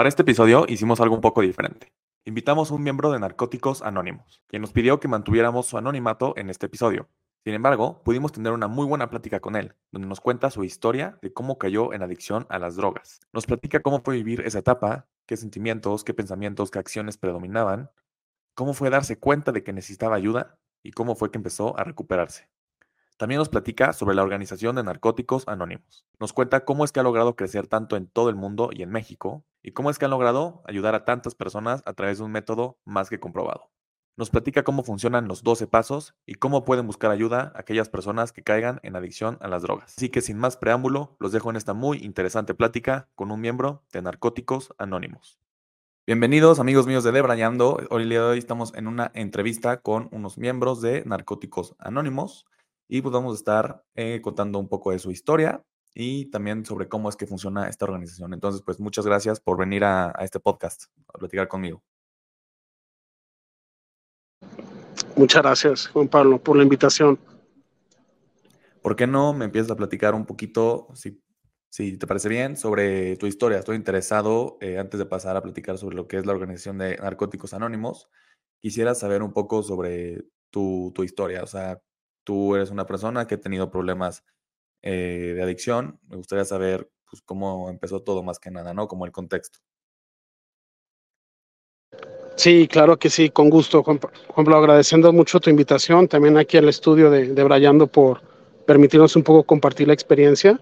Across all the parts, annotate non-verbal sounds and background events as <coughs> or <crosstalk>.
Para este episodio hicimos algo un poco diferente. Invitamos a un miembro de Narcóticos Anónimos, quien nos pidió que mantuviéramos su anonimato en este episodio. Sin embargo, pudimos tener una muy buena plática con él, donde nos cuenta su historia de cómo cayó en adicción a las drogas. Nos platica cómo fue vivir esa etapa, qué sentimientos, qué pensamientos, qué acciones predominaban, cómo fue darse cuenta de que necesitaba ayuda y cómo fue que empezó a recuperarse. También nos platica sobre la organización de Narcóticos Anónimos. Nos cuenta cómo es que ha logrado crecer tanto en todo el mundo y en México, y cómo es que han logrado ayudar a tantas personas a través de un método más que comprobado. Nos platica cómo funcionan los 12 pasos y cómo pueden buscar ayuda aquellas personas que caigan en adicción a las drogas. Así que sin más preámbulo, los dejo en esta muy interesante plática con un miembro de Narcóticos Anónimos. Bienvenidos amigos míos de Debrayando. Hoy, de hoy estamos en una entrevista con unos miembros de Narcóticos Anónimos y pues vamos a estar eh, contando un poco de su historia y también sobre cómo es que funciona esta organización. Entonces, pues muchas gracias por venir a, este podcast a platicar conmigo. Muchas gracias, Juan Pablo, por la invitación. ¿Por qué no me empiezas a platicar un poquito, si, si te parece bien, sobre tu historia? Estoy interesado, eh, antes de pasar a platicar sobre lo que es la organización de Narcóticos Anónimos, quisiera saber un poco sobre tu, tu historia, o sea, tú eres una persona que ha tenido problemas eh, de adicción. Me gustaría saber pues, cómo empezó todo más que nada, ¿no? Como el contexto. Sí, claro que sí, con gusto, Juan, Pablo, agradeciendo mucho tu invitación, también aquí al estudio de, de Brayando por permitirnos un poco compartir la experiencia.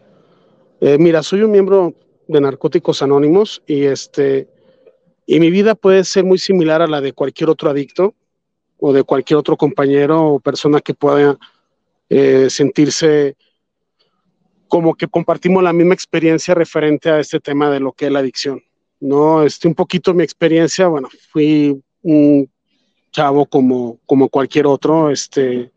Eh, mira, soy un miembro de Narcóticos Anónimos y este y mi vida puede ser muy similar a la de cualquier otro adicto o de cualquier otro compañero o persona que pueda eh, sentirse como que compartimos la misma experiencia referente a este tema de lo que es la adicción. No, este, un poquito mi experiencia, bueno, fui un chavo como, como cualquier otro, este,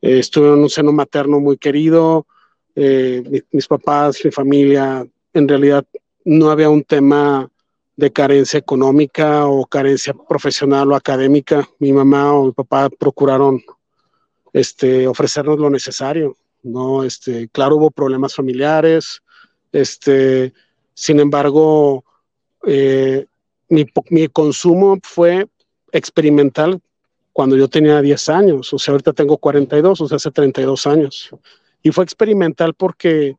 estuve en un seno materno muy querido, eh, mis papás, mi familia, en realidad no había un tema de carencia económica o carencia profesional o académica. Mi mamá o mi papá procuraron este, ofrecernos lo necesario, ¿no? Este, claro, hubo problemas familiares, este, sin embargo, eh, mi, mi, consumo fue experimental cuando yo tenía 10 años, o sea, ahorita tengo 42, o sea, hace 32 años. Y fue experimental porque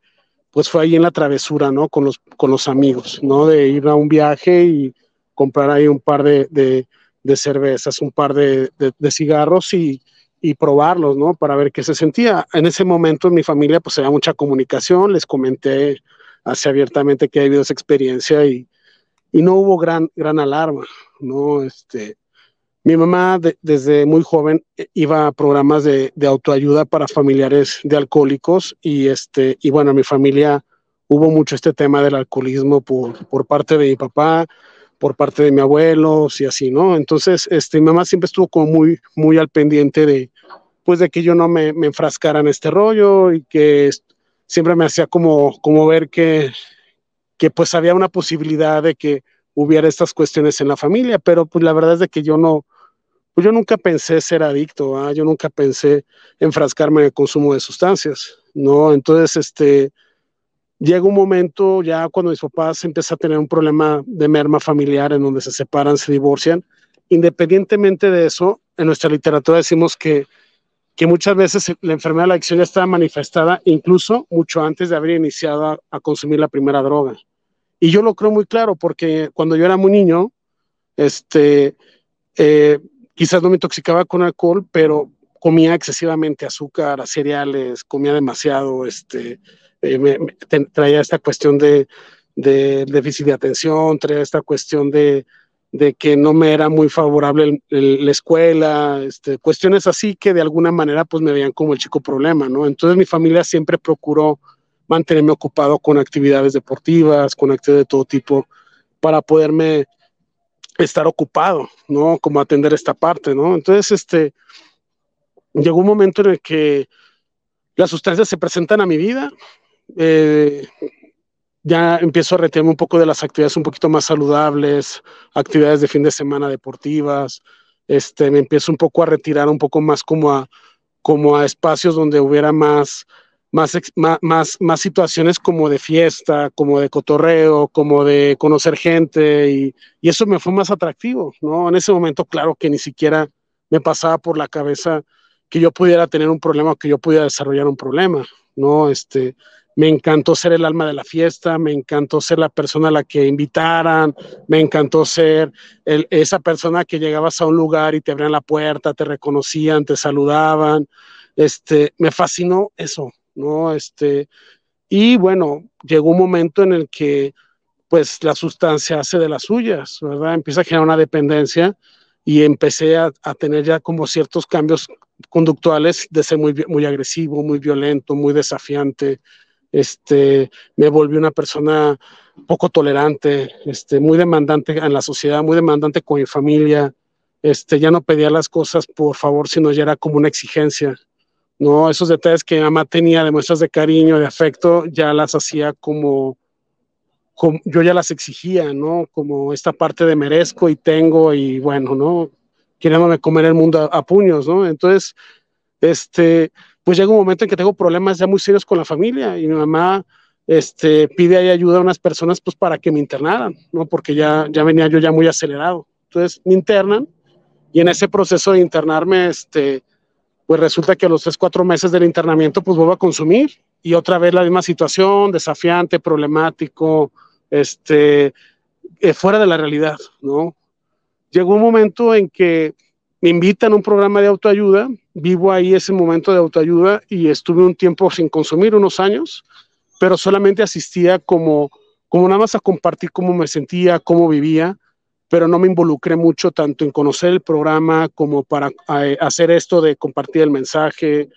pues fue ahí en la travesura, ¿no? Con los, con los amigos, ¿no? De ir a un viaje y comprar ahí un par de, de, de cervezas, un par de, de cigarros y, y, probarlos, ¿no? Para ver qué se sentía. En ese momento en mi familia pues había mucha comunicación, les comenté así abiertamente que había habido esa experiencia y, y no hubo gran, gran alarma, ¿no? Este, mi mamá desde muy joven eh, iba a programas de, de, autoayuda para familiares de alcohólicos y, este, y bueno, en mi familia hubo mucho este tema del alcoholismo por, por parte de mi papá, por parte de mi abuelo y así, ¿no? Entonces, este, mi mamá siempre estuvo como muy, muy al pendiente de, pues, de que yo no me, me enfrascara en este rollo y que siempre me hacía como, como ver que, que pues había una posibilidad de que hubiera estas cuestiones en la familia, pero pues la verdad es de que yo no, pues yo nunca pensé ser adicto, ¿ah? yo nunca pensé enfrascarme en el consumo de sustancias, ¿no? Entonces, este, llega un momento ya cuando mis papás empiezan a tener un problema de merma familiar en donde se separan, se divorcian, independientemente de eso, en nuestra literatura decimos que, que muchas veces la enfermedad de la adicción ya estaba manifestada incluso mucho antes de haber iniciado a, consumir la primera droga. Y yo lo creo muy claro porque cuando yo era muy niño, este, eh, quizás no me intoxicaba con alcohol, pero comía excesivamente azúcar, cereales, comía demasiado, este, eh, traía esta cuestión de, déficit de atención, traía esta cuestión de, que no me era muy favorable el, la escuela, este, cuestiones así que de alguna manera pues me veían como el chico problema, ¿no? Entonces mi familia siempre procuró mantenerme ocupado con actividades deportivas, con actividades de todo tipo, para poderme estar ocupado, ¿no? Como atender esta parte, ¿no? Entonces, este, llegó un momento en el que las sustancias se presentan a mi vida, eh, ya empiezo a retenerme un poco de las actividades un poquito más saludables, actividades de fin de semana deportivas, este, me empiezo un poco a retirar un poco más como a, como a espacios donde hubiera más más, más, más situaciones como de fiesta, como de cotorreo, como de conocer gente y, y, eso me fue más atractivo, ¿no? En ese momento, claro que ni siquiera me pasaba por la cabeza que yo pudiera tener un problema o que yo pudiera desarrollar un problema, ¿no? Este, me encantó ser el alma de la fiesta, me encantó ser la persona a la que invitaran, me encantó ser esa persona que llegabas a un lugar y te abrían la puerta, te reconocían, te saludaban, este, me fascinó eso, ¿no? Este, y bueno, llegó un momento en el que pues la sustancia hace de las suyas, ¿verdad? Empieza a generar una dependencia y empecé a, a tener ya como ciertos cambios conductuales de ser muy, muy agresivo, muy violento, muy desafiante, este, me volví una persona poco tolerante, este, muy demandante en la sociedad, muy demandante con mi familia, este, ya no pedía las cosas por favor, sino ya era como una exigencia, ¿no? Esos detalles que mi mamá tenía de muestras de cariño, de afecto, ya las hacía como, yo ya las exigía, ¿no? Como esta parte de merezco y tengo y bueno, ¿no? Queriéndome comer el mundo a puños, ¿no? Entonces, este, pues llega un momento en que tengo problemas ya muy serios con la familia y mi mamá este, pide ahí ayuda a unas personas pues para que me internaran, ¿no? Porque ya, ya venía yo ya muy acelerado. Entonces me internan y en ese proceso de internarme, este, pues resulta que a los tres, cuatro meses del internamiento pues vuelvo a consumir y otra vez la misma situación, desafiante, problemático, este, eh, fuera de la realidad, ¿no? Llegó un momento en que me invitan a un programa de autoayuda, vivo ahí ese momento de autoayuda y estuve un tiempo sin consumir, unos años, pero solamente asistía como, como nada más a compartir cómo me sentía, cómo vivía, pero no me involucré mucho tanto en conocer el programa como para eh, hacer esto de compartir el mensaje.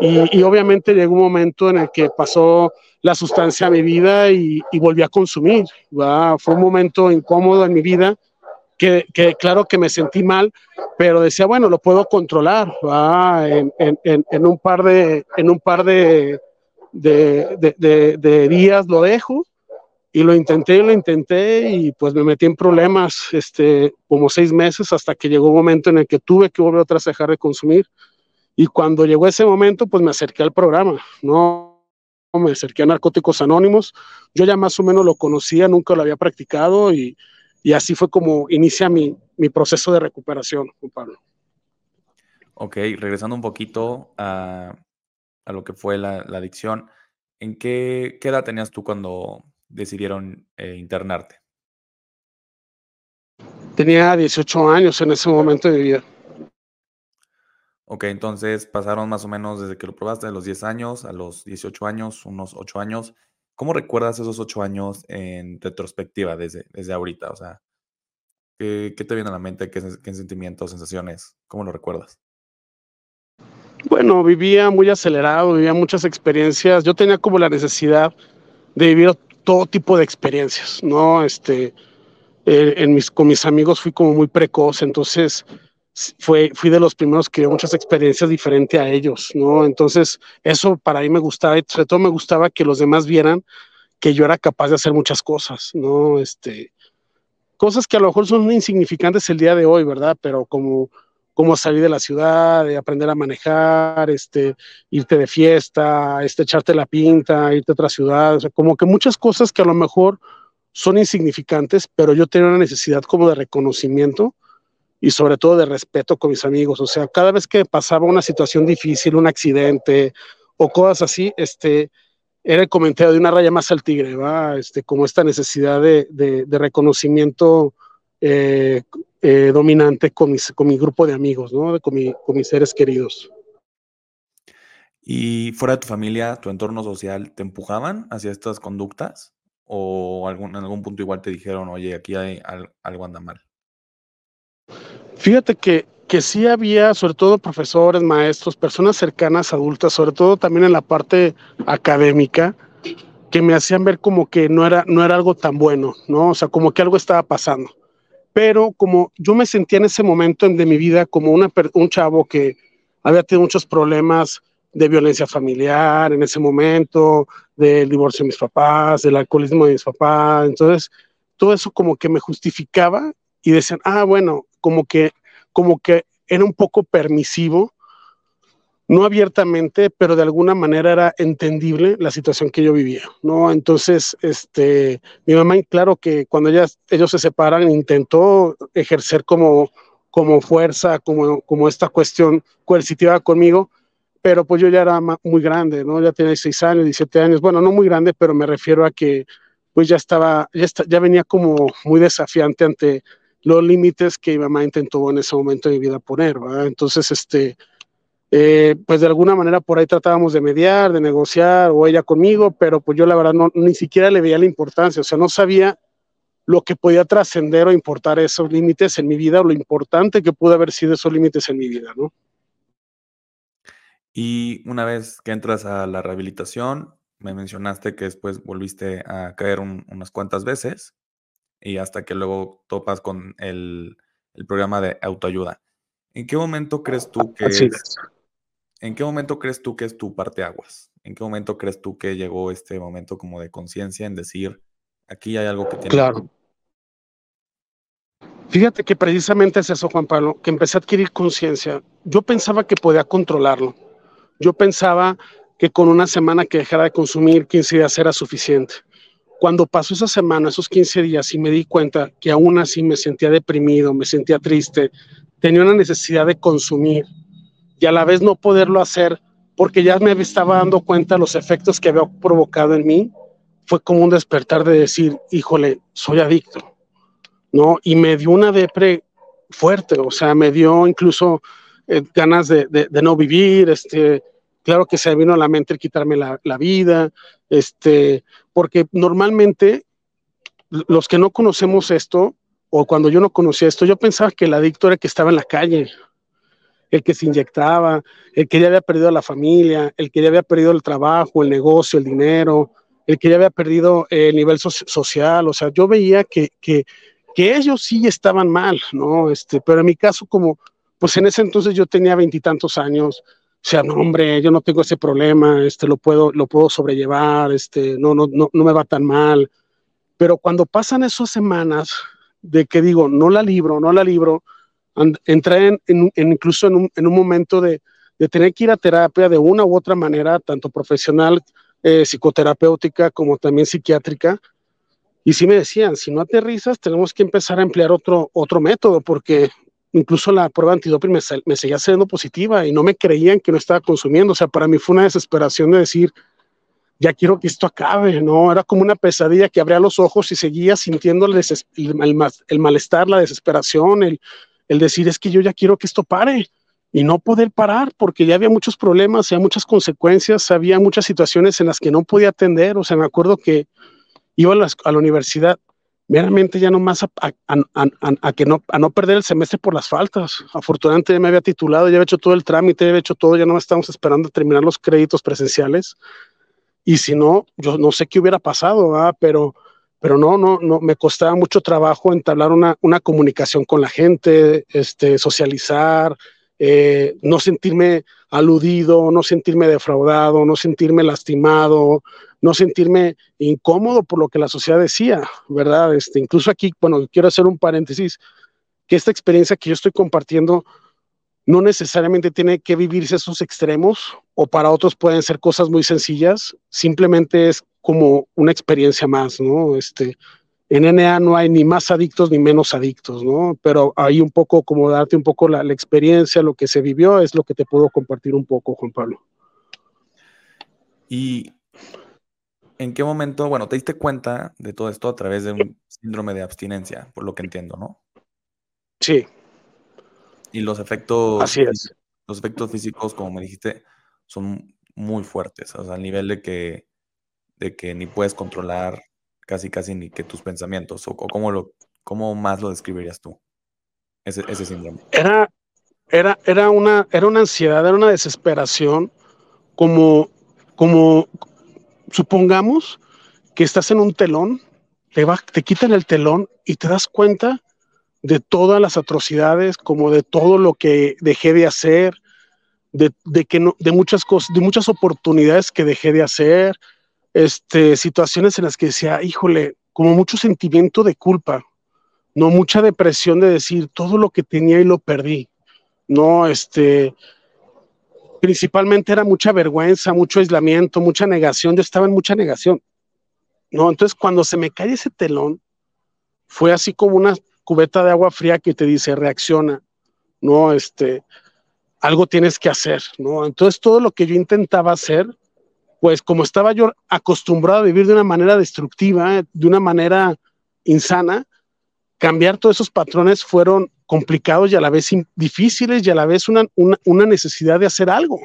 Y, obviamente llegó un momento en el que pasó la sustancia a mi vida y, volví a consumir. Fue un momento incómodo en mi vida que, claro que me sentí mal, pero decía, bueno, lo puedo controlar, en, en, en, un par de, en un par de, de, de, días lo dejo y lo intenté y lo intenté y pues me metí en problemas este, como seis meses hasta que llegó un momento en el que tuve que volver otra vez a dejar de consumir y cuando llegó ese momento pues me acerqué al programa, ¿no? Me acerqué a Narcóticos Anónimos, yo ya más o menos lo conocía, nunca lo había practicado y y así fue como inicia mi, mi proceso de recuperación, Juan Pablo. Ok, regresando un poquito a, a lo que fue la, la adicción, ¿en qué, qué, edad tenías tú cuando decidieron eh, internarte? Tenía 18 años en ese momento de vida. Ok, entonces pasaron más o menos desde que lo probaste, de los 10 años a los 18 años, unos 8 años. ¿Cómo recuerdas esos ocho años en retrospectiva desde, desde ahorita? O sea, ¿qué, ¿qué, te viene a la mente? ¿Qué, ¿Qué sentimientos, sensaciones? ¿Cómo lo recuerdas? Bueno, vivía muy acelerado, vivía muchas experiencias. Yo tenía como la necesidad de vivir todo tipo de experiencias, ¿no? Este, eh, en con mis amigos fui como muy precoz, entonces fue, fui de los primeros que dio muchas experiencias diferentes a ellos, ¿no? Entonces, eso para mí me gustaba y sobre todo me gustaba que los demás vieran que yo era capaz de hacer muchas cosas, ¿no? Este, cosas que a lo mejor son insignificantes el día de hoy, ¿verdad? Pero como, como salir de la ciudad, de aprender a manejar, este, irte de fiesta, este, echarte la pinta, irte a otra ciudad, como que muchas cosas que a lo mejor son insignificantes, pero yo tenía una necesidad como de reconocimiento y sobre todo de respeto con mis amigos. O sea, cada vez que pasaba una situación difícil, un accidente o cosas así, este, era el comentario de una raya más al tigre, ¿va? Este, como esta necesidad de, de, reconocimiento eh, eh, dominante con, mis, con mi grupo de amigos, ¿no? Con, mi, con mis seres queridos. ¿Y fuera de tu familia, tu entorno social, te empujaban hacia estas conductas? ¿O algún, en algún punto igual te dijeron, oye, aquí hay, algo anda mal? Fíjate que, que sí había, sobre todo profesores, maestros, personas cercanas, adultas, sobre todo también en la parte académica, que me hacían ver como que no era, no era algo tan bueno, ¿no? O sea, como que algo estaba pasando. Pero como yo me sentía en ese momento de mi vida como una, un chavo que había tenido muchos problemas de violencia familiar en ese momento, del divorcio de mis papás, del alcoholismo de mis papás, entonces todo eso como que me justificaba y decían, ah, bueno, como que, como que era un poco permisivo no abiertamente, pero de alguna manera era entendible la situación que yo vivía, ¿no? Entonces, este, mi mamá, claro que cuando ellas, ellos se separan, intentó ejercer como, como fuerza, como, como esta cuestión coercitiva conmigo, pero pues yo ya era muy grande, ¿no? Ya tenía 16 años, 17 años, bueno, no muy grande, pero me refiero a que pues ya estaba, ya, ya venía como muy desafiante ante los límites que mi mamá intentó en ese momento de mi vida poner. Entonces, este, eh, pues de alguna manera por ahí tratábamos de mediar, de negociar, o ella conmigo, pero pues yo la verdad no, ni siquiera le veía la importancia, o sea, no sabía lo que podía trascender o importar esos límites en mi vida, o lo importante que pudo haber sido esos límites en mi vida, ¿no? Y una vez que entras a la rehabilitación, me mencionaste que después volviste a caer unas cuantas veces y hasta que luego topas con el, el programa de autoayuda. ¿En qué momento crees tú que es, ¿En qué momento crees tú que es tu parteaguas? ¿En qué momento crees tú que llegó este momento como de conciencia en decir, aquí hay algo que tiene Claro. Fíjate que precisamente es eso, Juan Pablo, que empecé a adquirir conciencia. Yo pensaba que podía controlarlo. Yo pensaba que con una semana que dejara de consumir 15 días era suficiente. Cuando pasó esa semana, esos 15 días, y me di cuenta que aún así me sentía deprimido, me sentía triste, tenía una necesidad de consumir y a la vez no poderlo hacer porque ya me estaba dando cuenta los efectos que había provocado en mí, fue como un despertar de decir, híjole, soy adicto, ¿no? Y me dio una depre fuerte, o sea, me dio incluso eh, ganas de, de, no vivir, este, claro que se vino a la mente quitarme la vida, este, porque normalmente los que no conocemos esto, o cuando yo no conocía esto, yo pensaba que el adicto era el que estaba en la calle, el que se inyectaba, el que ya había perdido a la familia, el que ya había perdido el trabajo, el negocio, el dinero, el que ya había perdido el nivel social. O sea, yo veía que, que, que ellos sí estaban mal, ¿no? Este, pero en mi caso, como, pues en ese entonces yo tenía veintitantos años, o sea, no, hombre, yo no tengo ese problema, este, lo puedo, lo puedo sobrellevar, este, no, no, no, no me va tan mal. Pero cuando pasan esas semanas de que digo, no la libro, no la libro, entré en, incluso en un, momento de, tener que ir a terapia de una u otra manera, tanto profesional, eh, psicoterapéutica como también psiquiátrica. Y sí me decían, si no aterrizas, tenemos que empezar a emplear otro, otro método, porque incluso la prueba antidoping me, seguía siendo positiva y no me creían que no estaba consumiendo. O sea, para mí fue una desesperación de decir, ya quiero que esto acabe, ¿no? Era como una pesadilla que abría los ojos y seguía sintiendo el, malestar, la desesperación, el, el decir es que yo ya quiero que esto pare y no poder parar porque ya había muchos problemas, había muchas consecuencias, había muchas situaciones en las que no podía atender. O sea, me acuerdo que iba a la, universidad meramente ya nomás a, a, que no, a no perder el semestre por las faltas. Afortunadamente me había titulado, ya había hecho todo el trámite, ya había hecho todo, ya no estábamos esperando terminar los créditos presenciales. Y si no, yo no sé qué hubiera pasado, pero pero no, no, no, me costaba mucho trabajo entablar una, una comunicación con la gente, este, socializar, eh, no sentirme aludido, no sentirme defraudado, no sentirme lastimado, no sentirme incómodo por lo que la sociedad decía, ¿verdad? Este, incluso aquí, bueno, quiero hacer un paréntesis, que esta experiencia que yo estoy compartiendo no necesariamente tiene que vivirse esos extremos o para otros pueden ser cosas muy sencillas, simplemente es como una experiencia más, ¿no? Este, en NA no hay ni más adictos ni menos adictos, ¿no? Pero hay un poco como darte un poco la, experiencia, lo que se vivió, es lo que te puedo compartir un poco, Juan Pablo. ¿Y en qué momento, bueno, te diste cuenta de todo esto a través de un síndrome de abstinencia, por lo que entiendo, ¿no? Sí. Y los efectos. Así es. Los efectos físicos, como me dijiste, son muy fuertes, o sea, al nivel de que de que ni puedes controlar casi casi ni que tus pensamientos, o, cómo, lo, cómo más lo describirías tú, ese, síndrome. Era, era, era, una, era una ansiedad, era una desesperación, como, como supongamos que estás en un telón, te, va, te quitan el telón y te das cuenta de todas las atrocidades, como de todo lo que dejé de hacer, de, de que no, de muchas cosas, de muchas oportunidades que dejé de hacer, este, situaciones en las que decía, híjole, como mucho sentimiento de culpa, no mucha depresión de decir todo lo que tenía y lo perdí, no, este, principalmente era mucha vergüenza, mucho aislamiento, mucha negación. Yo estaba en mucha negación. ¿no? Entonces, cuando se me cae ese telón, fue así como una cubeta de agua fría que te dice, reacciona, ¿no? Este, algo tienes que hacer, ¿no? Entonces, todo lo que yo intentaba hacer, pues como estaba yo acostumbrado a vivir de una manera destructiva, de una manera insana, cambiar todos esos patrones fueron complicados y a la vez difíciles y a la vez una, una, necesidad de hacer algo,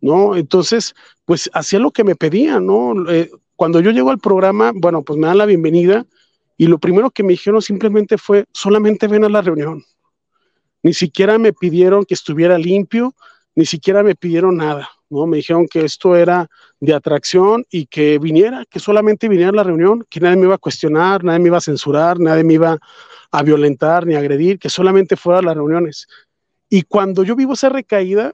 ¿no? Entonces, pues hacía lo que me pedían, ¿no? Eh, cuando yo llego al programa, bueno, pues me dan la bienvenida y lo primero que me dijeron simplemente fue, solamente ven a la reunión. Ni siquiera me pidieron que estuviera limpio, ni siquiera me pidieron nada, ¿no? Me dijeron que esto era de atracción y que viniera, que solamente viniera a la reunión, que nadie me iba a cuestionar, nadie me iba a censurar, nadie me iba a violentar ni agredir, que solamente fuera a las reuniones. Y cuando yo vivo esa recaída,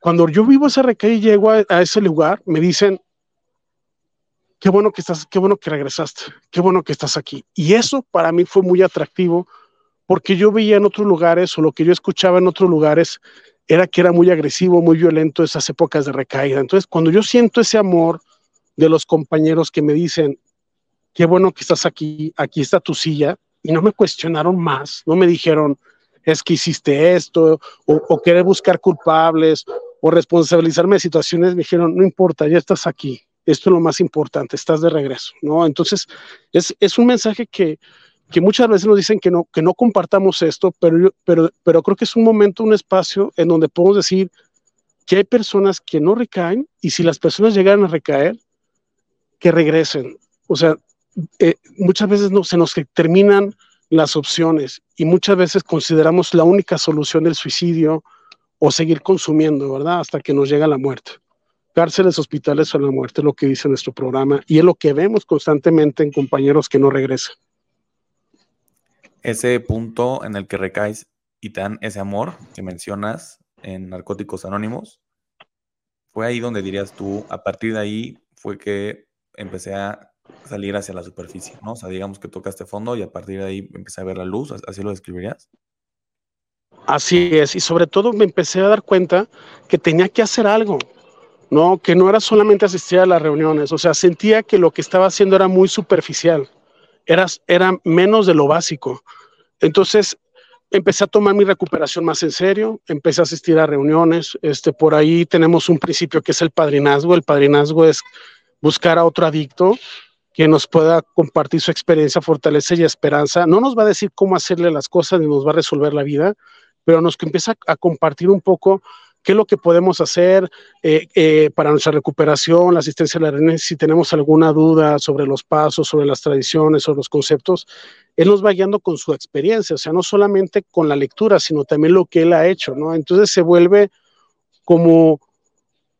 cuando yo vivo esa recaída y llego a, a ese lugar, me dicen, qué bueno que estás, qué bueno que regresaste, qué bueno que estás aquí. Y eso para mí fue muy atractivo porque yo veía en otros lugares o lo que yo escuchaba en otros lugares era que era muy agresivo, muy violento esas épocas de recaída. Entonces, cuando yo siento ese amor de los compañeros que me dicen, qué bueno que estás aquí, aquí está tu silla, y no me cuestionaron más, no me dijeron, es que hiciste esto, o, o buscar culpables, o responsabilizarme de situaciones, me dijeron, no importa, ya estás aquí, esto es lo más importante, estás de regreso, ¿no? Entonces, es, es un mensaje que, que muchas veces nos dicen que no, que no compartamos esto, pero, pero, pero creo que es un momento, un espacio en donde podemos decir que hay personas que no recaen y si las personas llegan a recaer, que regresen. O sea, eh, muchas veces no, se nos terminan las opciones y muchas veces consideramos la única solución el suicidio o seguir consumiendo, ¿verdad? Hasta que nos llega la muerte cárceles, hospitales o la muerte, es lo que dice nuestro programa y es lo que vemos constantemente en compañeros que no regresan. Ese punto en el que recaes y te dan ese amor que mencionas en Narcóticos Anónimos, fue ahí donde dirías tú, a partir de ahí fue que empecé a salir hacia la superficie, ¿no? O sea, digamos que tocaste fondo y a partir de ahí empecé a ver la luz, ¿así lo describirías? Así es, y sobre todo me empecé a dar cuenta que tenía que hacer algo, ¿no? Que no era solamente asistir a las reuniones, o sea, sentía que lo que estaba haciendo era muy superficial, era, era menos de lo básico. Entonces, empecé a tomar mi recuperación más en serio, empecé a asistir a reuniones, este, por ahí tenemos un principio que es el padrinazgo, el padrinazgo es buscar a otro adicto que nos pueda compartir su experiencia, fortaleza y esperanza. No nos va a decir cómo hacerle las cosas ni nos va a resolver la vida, pero nos empieza a compartir un poco qué es lo que podemos hacer eh, eh, para nuestra recuperación, la asistencia a la reunión, si tenemos alguna duda sobre los pasos, sobre las tradiciones, sobre los conceptos, él nos va guiando con su experiencia, o sea, no solamente con la lectura, sino también lo que él ha hecho, ¿no? Entonces se vuelve como,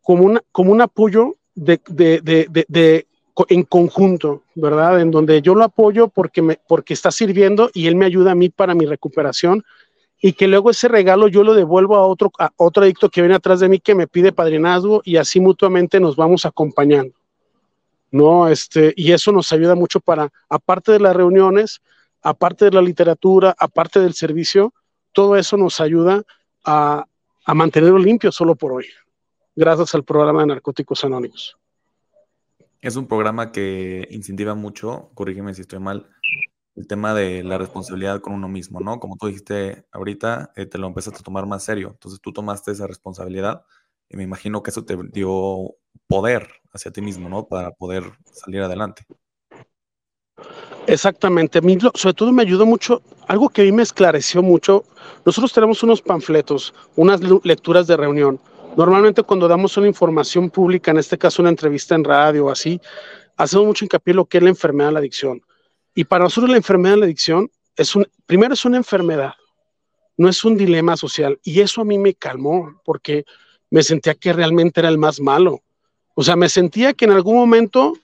como, una, como un apoyo de, de, de, de en conjunto, ¿verdad? En donde yo lo apoyo porque, me, porque está sirviendo y él me ayuda a mí para mi recuperación y que luego ese regalo yo lo devuelvo a otro, a otro adicto que viene atrás de mí que me pide padrinazgo y así mutuamente nos vamos acompañando. ¿no? Este, y eso nos ayuda mucho para, aparte de las reuniones, aparte de la literatura, aparte del servicio, todo eso nos ayuda a, a mantenerlo limpio solo por hoy, gracias al programa de Narcóticos Anónimos. Es un programa que incentiva mucho, corrígeme si estoy mal, el tema de la responsabilidad con uno mismo, ¿no? Como tú dijiste ahorita, eh, te lo empezaste a tomar más serio. Entonces tú tomaste esa responsabilidad y me imagino que eso te dio poder hacia ti mismo, ¿no? Para poder salir adelante. Exactamente. A mí, sobre todo me ayudó mucho, algo que a mí me esclareció mucho. Nosotros tenemos unos panfletos, unas lecturas de reunión. Normalmente cuando damos una información pública, en este caso una entrevista en radio o así, hacemos mucho hincapié en lo que es la enfermedad de la adicción. Y para nosotros la enfermedad de la adicción es un, primero es una enfermedad, no es un dilema social. Y eso a mí me calmó porque me sentía que realmente era el más malo. O sea, me sentía que en algún momento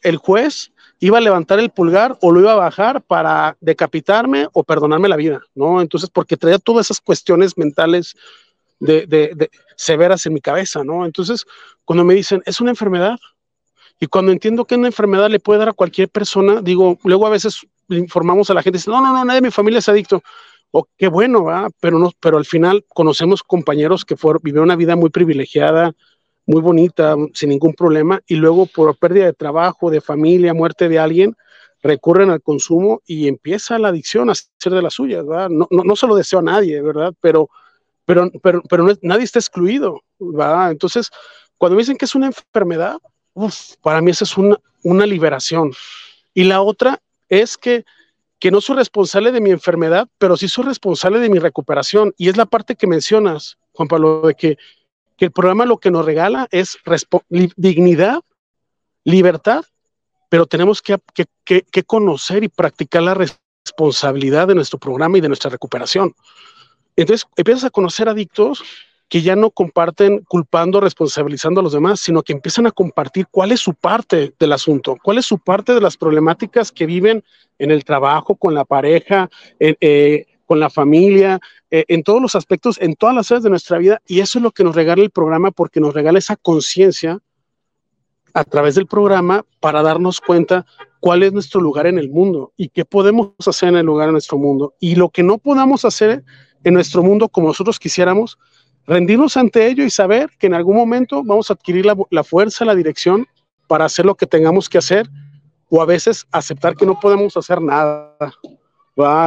el juez iba a levantar el pulgar o lo iba a bajar para decapitarme o perdonarme la vida, ¿no? Entonces, porque traía todas esas cuestiones mentales de, severas en mi cabeza, ¿no? Entonces, cuando me dicen, es una enfermedad, y cuando entiendo que una enfermedad le puede dar a cualquier persona, digo, luego a veces informamos a la gente, dice, no, no, no, nadie de mi familia es adicto. o qué bueno, ¿verdad? Pero, no, pero al final conocemos compañeros que fueron, vivieron una vida muy privilegiada, muy bonita, sin ningún problema, y luego por pérdida de trabajo, de familia, muerte de alguien, recurren al consumo y empieza la adicción a ser de las suyas, ¿verdad? No, no, no se lo deseo a nadie, ¿verdad? Pero, pero, pero, pero nadie está excluido, ¿verdad? Entonces, cuando me dicen que es una enfermedad, para mí esa es una, una liberación. Y la otra es que, que no soy responsable de mi enfermedad, pero sí soy responsable de mi recuperación. Y es la parte que mencionas, Juan Pablo, de que, que el programa lo que nos regala es dignidad, libertad pero tenemos que, conocer y practicar la responsabilidad de nuestro programa y de nuestra recuperación. Entonces empiezas a conocer adictos que ya no comparten culpando, responsabilizando a los demás, sino que empiezan a compartir cuál es su parte del asunto, cuál es su parte de las problemáticas que viven en el trabajo, con la pareja, eh, con la familia, eh, en todos los aspectos, en todas las áreas de nuestra vida. Y eso es lo que nos regala el programa porque nos regala esa conciencia a través del programa para darnos cuenta cuál es nuestro lugar en el mundo y qué podemos hacer en el lugar en nuestro mundo. Y lo que no podamos hacer en nuestro mundo como nosotros quisiéramos, rendirnos ante ello y saber que en algún momento vamos a adquirir la, fuerza, la dirección para hacer lo que tengamos que hacer o a veces aceptar que no podemos hacer nada.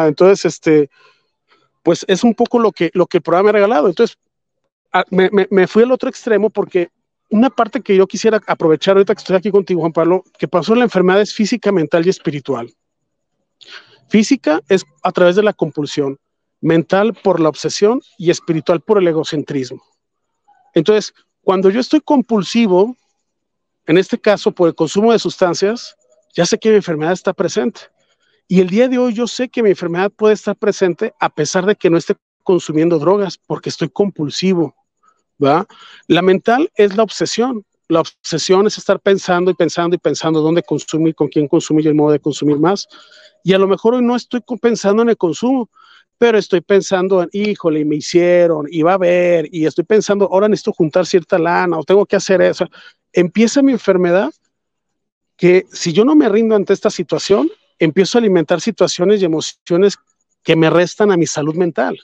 Entonces, este, pues es un poco lo que, lo que el programa me ha regalado. Entonces, me, me fui al otro extremo porque una parte que yo quisiera aprovechar ahorita que estoy aquí contigo, Juan Pablo, que pasó en la enfermedad es física, mental y espiritual. Física es a través de la compulsión, mental por la obsesión y espiritual por el egocentrismo. Entonces, cuando yo estoy compulsivo, en este caso por el consumo de sustancias, ya sé que mi enfermedad está presente. Y el día de hoy yo sé que mi enfermedad puede estar presente a pesar de que no esté consumiendo drogas, porque estoy compulsivo, la mental es la obsesión. La obsesión es estar pensando y pensando y pensando dónde consumir, con quién consumir y el modo de consumir más. Y a lo mejor hoy no estoy pensando en el consumo, pero estoy pensando en, híjole, me hicieron, y va a haber, y estoy pensando, ahora necesito juntar cierta lana, o tengo que hacer eso. Empieza mi enfermedad que si yo no me rindo ante esta situación, empiezo a alimentar situaciones y emociones que me restan a mi salud mental.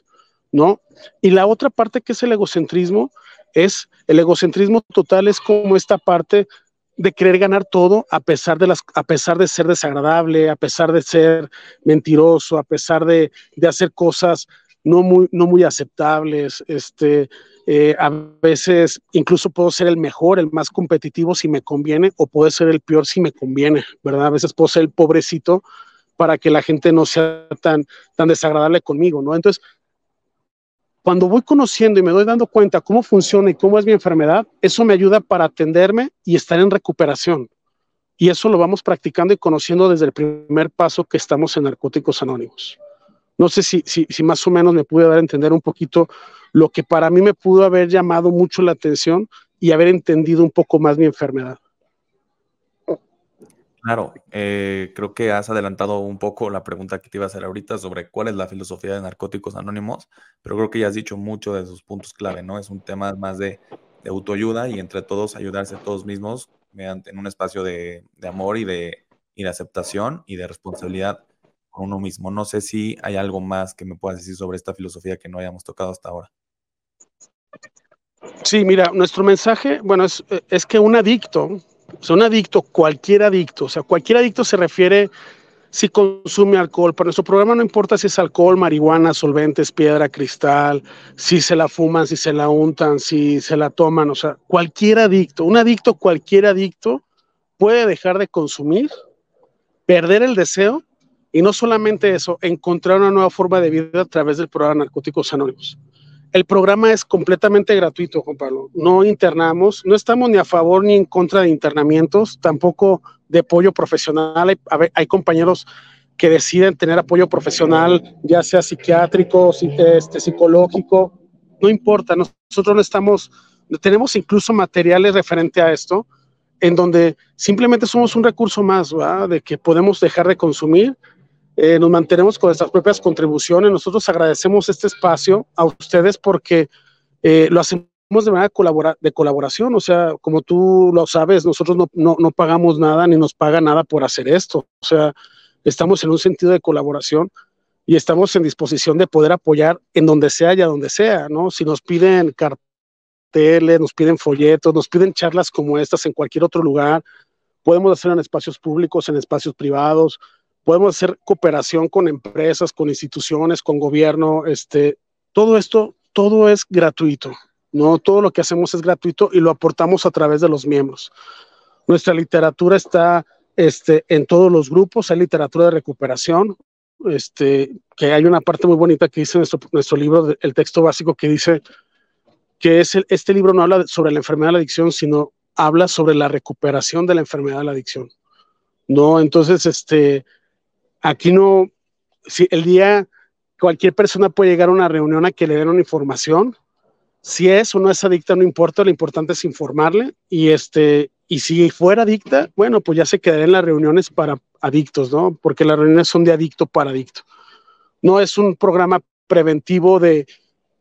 ¿no? Y la otra parte que es el egocentrismo, es el egocentrismo total, es como esta parte de querer ganar todo a pesar de, las, a pesar de ser desagradable, a pesar de ser mentiroso, a pesar de, hacer cosas no muy, no muy aceptables. Este, eh, a veces incluso puedo ser el mejor, el más competitivo si me conviene, o puedo ser el peor si me conviene, ¿verdad? A veces puedo ser el pobrecito para que la gente no sea tan, tan desagradable conmigo, ¿no? Entonces, cuando voy conociendo y me doy dando cuenta cómo funciona y cómo es mi enfermedad, eso me ayuda para atenderme y estar en recuperación. Y eso lo vamos practicando y conociendo desde el primer paso que estamos en Narcóticos Anónimos. No sé si, si, si más o menos me pude dar a entender un poquito lo que para mí me pudo haber llamado mucho la atención y haber entendido un poco más mi enfermedad. Claro, eh, creo que has adelantado un poco la pregunta que te iba a hacer ahorita sobre cuál es la filosofía de Narcóticos Anónimos, pero creo que ya has dicho mucho de sus puntos clave, ¿no? Es un tema más de, autoayuda y entre todos ayudarse a todos mismos mediante en un espacio de, amor y de, aceptación y de responsabilidad con uno mismo. No sé si hay algo más que me puedas decir sobre esta filosofía que no hayamos tocado hasta ahora. Sí, mira, nuestro mensaje, bueno, es que un adicto son adicto, cualquier adicto, o sea, cualquier adicto se refiere si consume alcohol. Para nuestro programa no importa si es alcohol, marihuana, solventes, piedra, cristal, si se la fuman, si se la untan, si se la toman, o sea, cualquier adicto, un adicto, cualquier adicto puede dejar de consumir, perder el deseo y no solamente eso, encontrar una nueva forma de vida a través del programa Narcóticos Anónimos. El programa es completamente gratuito, Juan Pablo. No internamos, no estamos ni a favor ni en contra de internamientos, tampoco de apoyo profesional. Hay, compañeros que deciden tener apoyo profesional, ya sea psiquiátrico, este, psicológico, no importa. Nosotros no estamos, tenemos incluso materiales referente a esto, en donde simplemente somos un recurso más, ¿verdad? de que podemos dejar de consumir eh, nos mantenemos con nuestras propias contribuciones. Nosotros agradecemos este espacio a ustedes porque eh, lo hacemos de manera de colaboración. O sea, como tú lo sabes, nosotros no, no, no, pagamos nada ni nos paga nada por hacer esto. O sea, estamos en un sentido de colaboración. y estamos en disposición de poder apoyar en donde sea y a donde sea, ¿no? Si nos piden carteles, nos piden folletos, nos piden charlas como estas en cualquier otro lugar, podemos hacer en espacios públicos, en espacios privados, podemos hacer cooperación con empresas, con instituciones, con gobierno, este, todo esto, todo es gratuito, ¿no? Todo lo que hacemos es gratuito y lo aportamos a través de los miembros. Nuestra literatura está este, en todos los grupos, hay literatura de recuperación, este, que hay una parte muy bonita que dice nuestro, nuestro libro, el texto básico que dice que es este libro no habla sobre la enfermedad de la adicción, sino habla sobre la recuperación de la enfermedad de la adicción. No, entonces, este, aquí no, si el día cualquier persona puede llegar a una reunión a que le den una información, si es o no es adicta no importa, lo importante es informarle y este, y si fuera adicta, bueno, pues ya se quedaría en las reuniones para adictos, ¿no? Porque las reuniones son de adicto para adicto. No es un programa preventivo de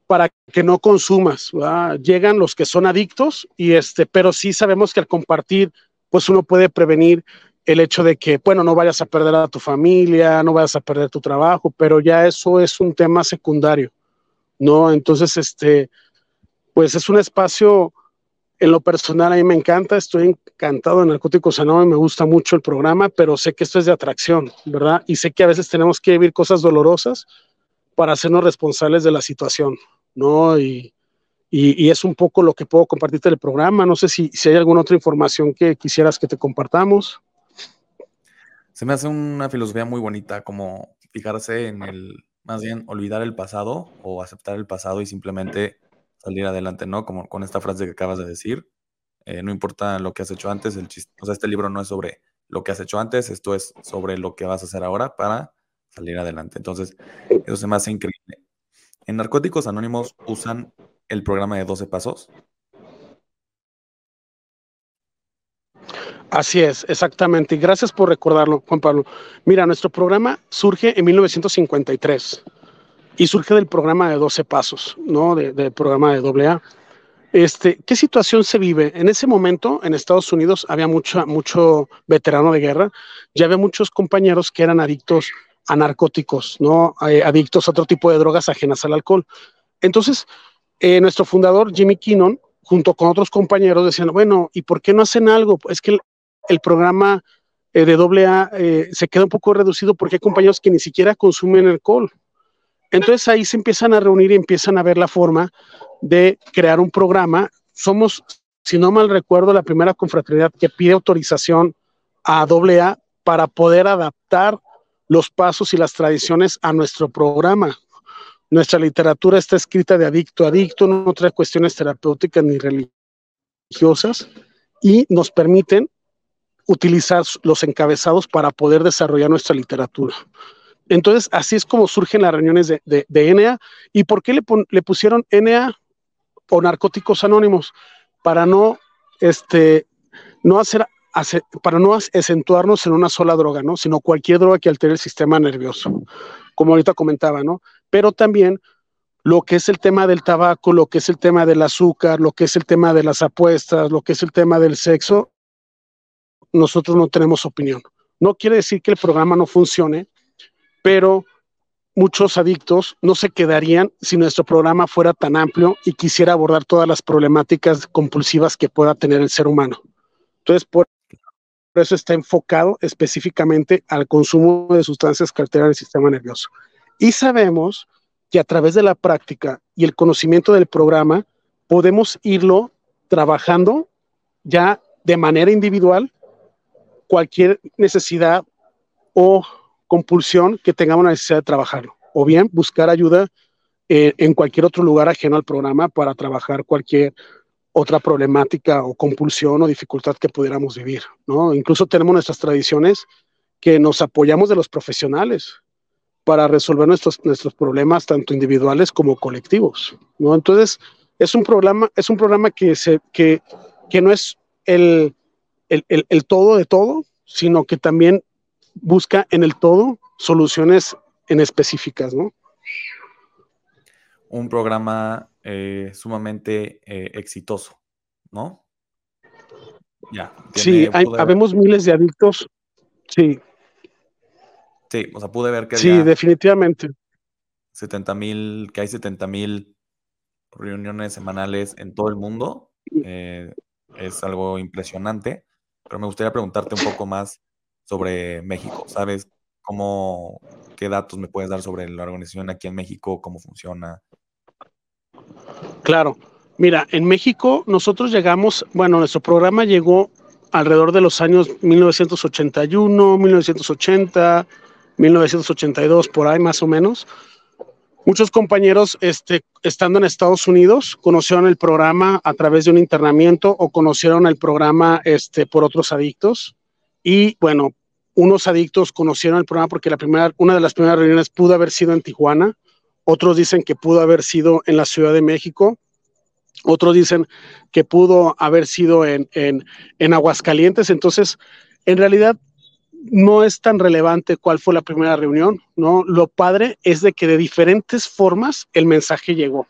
para que no consumas. Llegan los que son adictos y este, pero sí sabemos que al compartir, pues uno puede prevenir el hecho de que, bueno, no vayas a perder a tu familia, no vayas a perder tu trabajo, pero ya eso es un tema secundario, ¿no? Entonces, este, pues es un espacio, en lo personal a mí me encanta, estoy encantado en Narcóticos Anónimos, me gusta mucho el programa, pero sé que esto es de atracción, ¿verdad? Y sé que a veces tenemos que vivir cosas dolorosas para hacernos responsables de la situación. ¿no? Y, y, es un poco lo que puedo compartirte del programa. No sé si, si hay alguna otra información que quisieras que te compartamos. Se me hace una filosofía muy bonita, como fijarse en el, más bien olvidar el pasado o aceptar el pasado y simplemente salir adelante, ¿no? Como con esta frase que acabas de decir. Eh, no importa lo que has hecho antes, el chiste, o sea, este libro no es sobre lo que has hecho antes, esto es sobre lo que vas a hacer ahora para salir adelante. Entonces, eso se me hace increíble. En Narcóticos Anónimos usan el programa de 12 pasos. Así es, exactamente. Y gracias por recordarlo, Juan Pablo. Mira, nuestro programa surge en 1953 y surge del programa de 12 pasos, ¿no? del programa de AA. Este, ¿Qué situación se vive? En ese momento, en Estados Unidos, había mucho, mucho veterano de guerra, ya había muchos compañeros que eran adictos a narcóticos, ¿no? Eh, adictos a otro tipo de drogas ajenas al alcohol. Entonces, eh, nuestro fundador, Jimmy Kinnon, junto con otros compañeros, decían, bueno, ¿y por qué no hacen algo? Es que el, programa eh, de AA se queda un poco reducido porque hay compañeros que ni siquiera consumen alcohol. Entonces ahí se empiezan a reunir y empiezan a ver la forma de crear un programa. Somos, si no mal recuerdo, la primera confraternidad que pide autorización a AA para poder adaptar los pasos y las tradiciones a nuestro programa. Nuestra literatura está escrita de adicto a adicto, no trae cuestiones terapéuticas ni religiosas y nos permiten utilizar los encabezados para poder desarrollar nuestra literatura. Entonces, así es como surgen las reuniones de, de, NA. ¿Y por qué le, le, pusieron NA o Narcóticos Anónimos? Para no, este, no hacer para no acentuarnos en una sola droga, ¿no? Sino cualquier droga que altere el sistema nervioso, como ahorita comentaba, ¿no? Pero también lo que es el tema del tabaco, lo que es el tema del azúcar, lo que es el tema de las apuestas, lo que es el tema del sexo, nosotros no tenemos opinión. No quiere decir que el programa no funcione, pero muchos adictos no se quedarían si nuestro programa fuera tan amplio y quisiera abordar todas las problemáticas compulsivas que pueda tener el ser humano. Entonces, por eso está enfocado específicamente al consumo de sustancias que alteran el sistema nervioso. Y sabemos que a través de la práctica y el conocimiento del programa podemos irlo trabajando ya de manera individual cualquier necesidad o compulsión que tengamos una necesidad de trabajarlo, o bien buscar ayuda eh, en cualquier otro lugar ajeno al programa para trabajar cualquier otra problemática o compulsión o dificultad que pudiéramos vivir, ¿no? Incluso tenemos nuestras tradiciones que nos apoyamos de los profesionales para resolver nuestros, nuestros problemas tanto individuales como colectivos, ¿no? Entonces, es un programa, es un programa que, se, que, que no es el, el, el, el todo de todo, sino que también busca en el todo soluciones en específicas, ¿no? Un programa eh, sumamente eh, exitoso, ¿no? Ya. Sí, hay, habemos miles de adictos. Sí. Sí, o sea, pude ver que Sí, definitivamente. 70 mil, que hay 70 mil reuniones semanales en todo el mundo. Eh, es algo impresionante, pero me gustaría preguntarte un poco más sobre México. ¿Sabes cómo, qué datos me puedes dar sobre la organización aquí en México, cómo funciona? Claro. Mira, en México nosotros llegamos, bueno, nuestro programa llegó alrededor de los años 1981, 1980, 1982, por ahí más o menos. Muchos compañeros, este, estando en Estados Unidos, conocieron el programa a través de un internamiento o conocieron el programa este, por otros adictos. Y bueno, unos adictos conocieron el programa porque la primera, una de las primeras reuniones pudo haber sido en Tijuana. Otros dicen que pudo haber sido en la Ciudad de México. Otros dicen que pudo haber sido en, en, en Aguascalientes. Entonces, en realidad, no es tan relevante cuál fue la primera reunión, ¿no? Lo padre es de que de diferentes formas el mensaje llegó,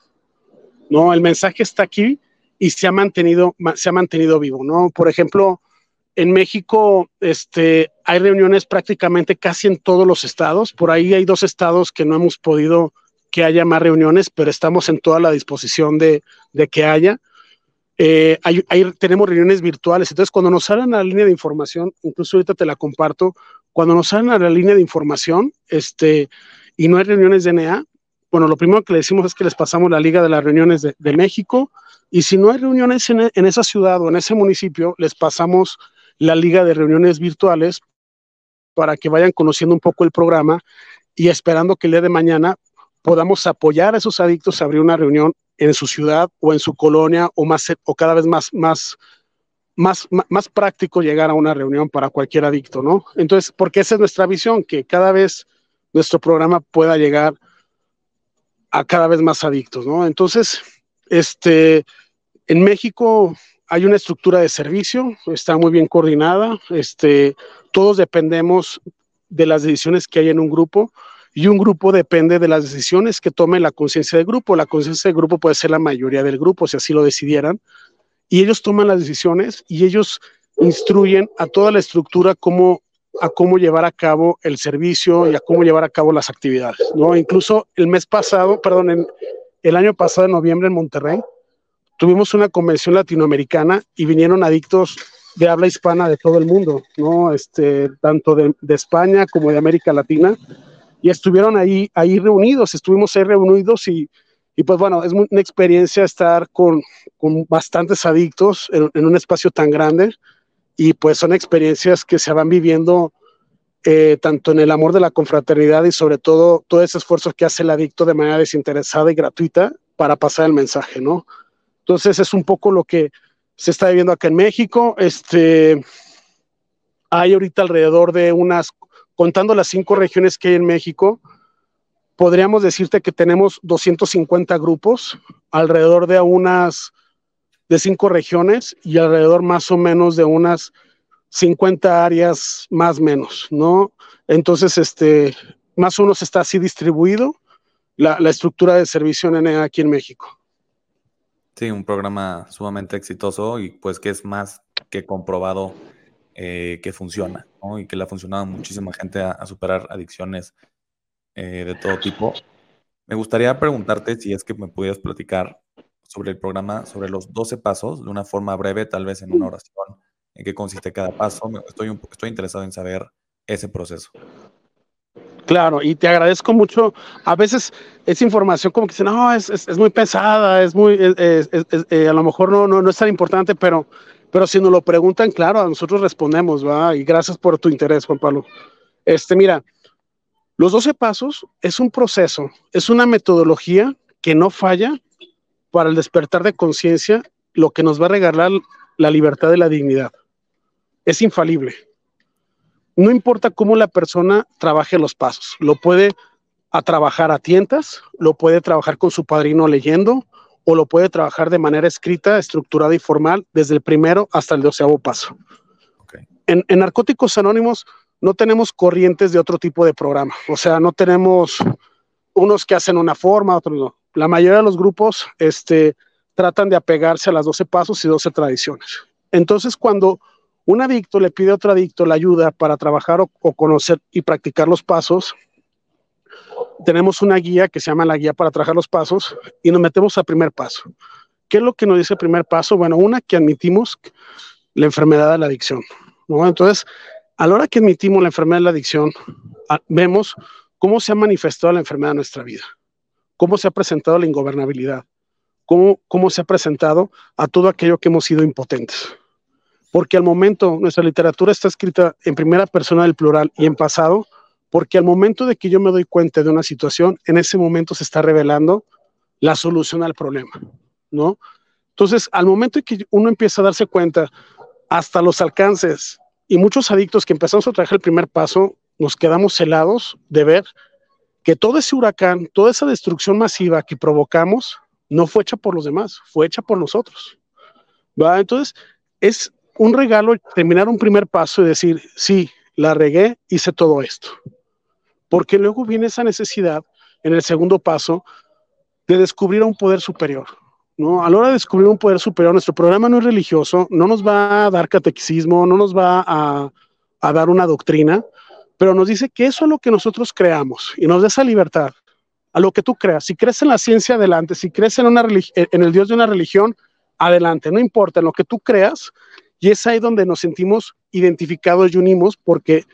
¿no? El mensaje está aquí y se ha mantenido, se ha mantenido vivo, ¿no? Por ejemplo, en México este, hay reuniones prácticamente casi en todos los estados, por ahí hay dos estados que no hemos podido que haya más reuniones, pero estamos en toda la disposición de, de que haya. Eh, tenemos reuniones virtuales, entonces cuando nos salen a la línea de información, incluso ahorita te la comparto, cuando nos salen a la línea de información este, y no hay reuniones de NA, bueno, lo primero que le decimos es que les pasamos la liga de las reuniones de, México y si no hay reuniones en, en, esa ciudad o en ese municipio, les pasamos la liga de reuniones virtuales para que vayan conociendo un poco el programa y esperando que el día de mañana podamos apoyar a esos adictos a abrir una reunión en su ciudad o en su colonia o más o cada vez más más más, más práctico llegar a una reunión para cualquier adicto, ¿no? Entonces, porque esa es nuestra visión, que cada vez nuestro programa pueda llegar a cada vez más adictos, ¿no? Entonces, este, en México hay una estructura de servicio, está muy bien coordinada, este, todos dependemos de las decisiones que hay en un grupo y un grupo depende de las decisiones que tome la conciencia del grupo. La conciencia del grupo puede ser la mayoría del grupo, si así lo decidieran, y ellos toman las decisiones y ellos instruyen a toda la estructura cómo, a cómo llevar a cabo el servicio y a cómo llevar a cabo las actividades. ¿no? Incluso el mes pasado, perdón, el año pasado, en noviembre, en Monterrey, tuvimos una convención latinoamericana y vinieron adictos de habla hispana de todo el mundo, ¿no? Este, tanto de España como de América Latina y estuvieron ahí, ahí reunidos, estuvimos ahí reunidos y, y pues bueno, es una experiencia estar con, con bastantes adictos en, un espacio tan grande y pues son experiencias que se van viviendo eh, tanto en el amor de la confraternidad y sobre todo todo ese esfuerzo que hace el adicto de manera desinteresada y gratuita para pasar el mensaje, ¿no? Entonces es un poco lo que se está viviendo acá en México. Este, hay ahorita alrededor de unas contando las cinco regiones que hay en México, podríamos decirte que tenemos 250 grupos, alrededor de unas de cinco regiones y alrededor más o menos de unas 50 áreas más menos, ¿no? Entonces, este, más o menos está así distribuido la, la estructura de servicio NNA aquí en México. Sí, un programa sumamente exitoso y pues que es más que comprobado eh, que funciona ¿no? y que le ha funcionado a muchísima gente a, superar adicciones eh, de todo tipo. Me gustaría preguntarte si es que me pudieras platicar sobre el programa, sobre los 12 pasos, de una forma breve, tal vez en una oración, en qué consiste cada paso. Estoy, estoy interesado en saber ese proceso. Claro, y te agradezco mucho. A veces esa información como que dice, no, es, es, es muy pesada, es muy, es, eh, a lo mejor no, no, no es tan importante, pero pero si nos lo preguntan, claro, a nosotros respondemos. Y gracias por tu interés, Juan Pablo. Este, mira, los 12 pasos es un proceso, es una metodología que no falla para el despertar de conciencia, lo que nos va a regalar la libertad de la dignidad. Es infalible. No importa cómo la persona trabaje los pasos, lo puede a trabajar a tientas, lo puede trabajar con su padrino leyendo, o lo puede trabajar de manera escrita, estructurada y formal desde el primero hasta el doceavo paso. En, Narcóticos Anónimos no tenemos corrientes de otro tipo de programa, o sea, no tenemos unos que hacen una forma, otros no. La mayoría de los grupos este, tratan de apegarse a las 12 pasos y 12 tradiciones. Entonces, cuando Un adicto le pide a otro adicto la ayuda para trabajar o, conocer y practicar los pasos. Tenemos una guía que se llama la guía para trabajar los pasos y nos metemos al primer paso. ¿Qué es lo que nos dice el primer paso? Bueno, una que admitimos la enfermedad de la adicción. ¿no? Entonces, a la hora que admitimos la enfermedad de la adicción, vemos cómo se ha manifestado la enfermedad en nuestra vida, cómo se ha presentado la ingobernabilidad, cómo, cómo se ha presentado a todo aquello que hemos sido impotentes. Porque al momento, nuestra literatura está escrita en primera persona del plural y en pasado, porque al momento de que yo me doy cuenta de una situación, en ese momento se está revelando la solución al problema, ¿no? Entonces, al momento de que uno empieza a darse cuenta hasta los alcances y muchos adictos que empezamos a trabajar el primer paso, nos quedamos helados de ver que todo ese huracán, toda esa destrucción masiva que provocamos, no fue hecha por los demás, fue hecha por nosotros. ¿va? Entonces, es un regalo terminar un primer paso y decir, sí, la regué, hice todo esto. Porque luego viene esa necesidad en el segundo paso de descubrir a un poder superior. ¿no? A la hora de descubrir un poder superior, nuestro programa no es religioso, no nos va a dar catequismo, no nos va a, dar una doctrina, pero nos dice que eso es lo que nosotros creamos y nos da esa libertad a lo que tú creas. Si crees en la ciencia, adelante. Si crees en, una en el Dios de una religión, adelante. No importa en lo que tú creas. Y es ahí donde nos sentimos identificados y unimos porque